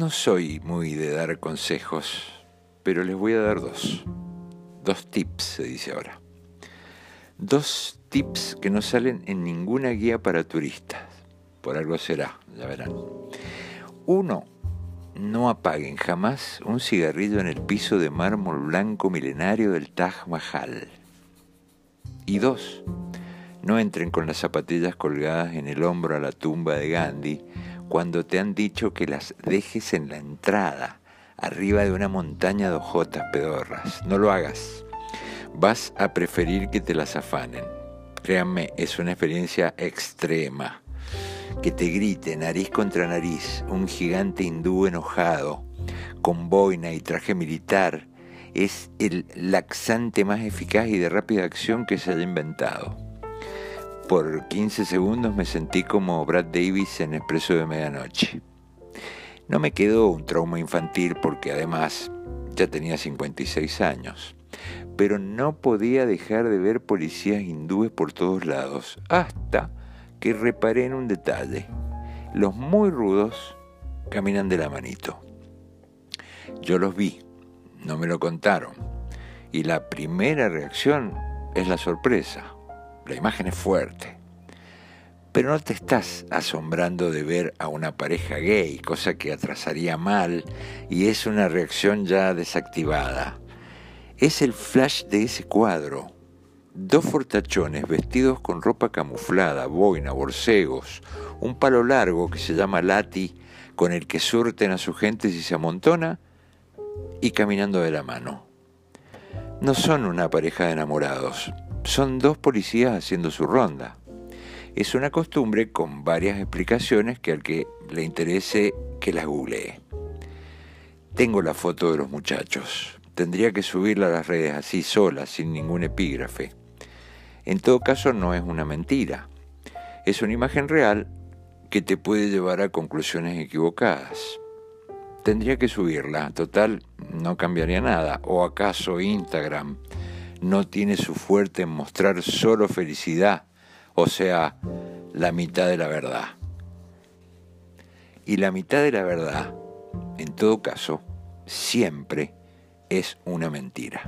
No soy muy de dar consejos, pero les voy a dar dos. Dos tips, se dice ahora. Dos tips que no salen en ninguna guía para turistas. Por algo será, ya verán. Uno, no apaguen jamás un cigarrillo en el piso de mármol blanco milenario del Taj Mahal. Y dos, no entren con las zapatillas colgadas en el hombro a la tumba de Gandhi cuando te han dicho que las dejes en la entrada, arriba de una montaña de hojotas pedorras. No lo hagas. Vas a preferir que te las afanen. Créanme, es una experiencia extrema. Que te grite nariz contra nariz un gigante hindú enojado, con boina y traje militar, es el laxante más eficaz y de rápida acción que se haya inventado. Por 15 segundos me sentí como Brad Davis en Expreso de Medianoche. No me quedó un trauma infantil porque además ya tenía 56 años, pero no podía dejar de ver policías hindúes por todos lados, hasta que reparé en un detalle. Los muy rudos caminan de la manito. Yo los vi, no me lo contaron, y la primera reacción es la sorpresa. La imagen es fuerte. Pero no te estás asombrando de ver a una pareja gay, cosa que atrasaría mal y es una reacción ya desactivada. Es el flash de ese cuadro. Dos fortachones vestidos con ropa camuflada, boina, borcegos, un palo largo que se llama lati, con el que surten a su gente si se amontona, y caminando de la mano. No son una pareja de enamorados, son dos policías haciendo su ronda. Es una costumbre con varias explicaciones que al que le interese que las googlee. Tengo la foto de los muchachos. Tendría que subirla a las redes así sola, sin ningún epígrafe. En todo caso no es una mentira. Es una imagen real que te puede llevar a conclusiones equivocadas. Tendría que subirla, total, no cambiaría nada. ¿O acaso Instagram no tiene su fuerte en mostrar solo felicidad, o sea, la mitad de la verdad. Y la mitad de la verdad, en todo caso, siempre es una mentira.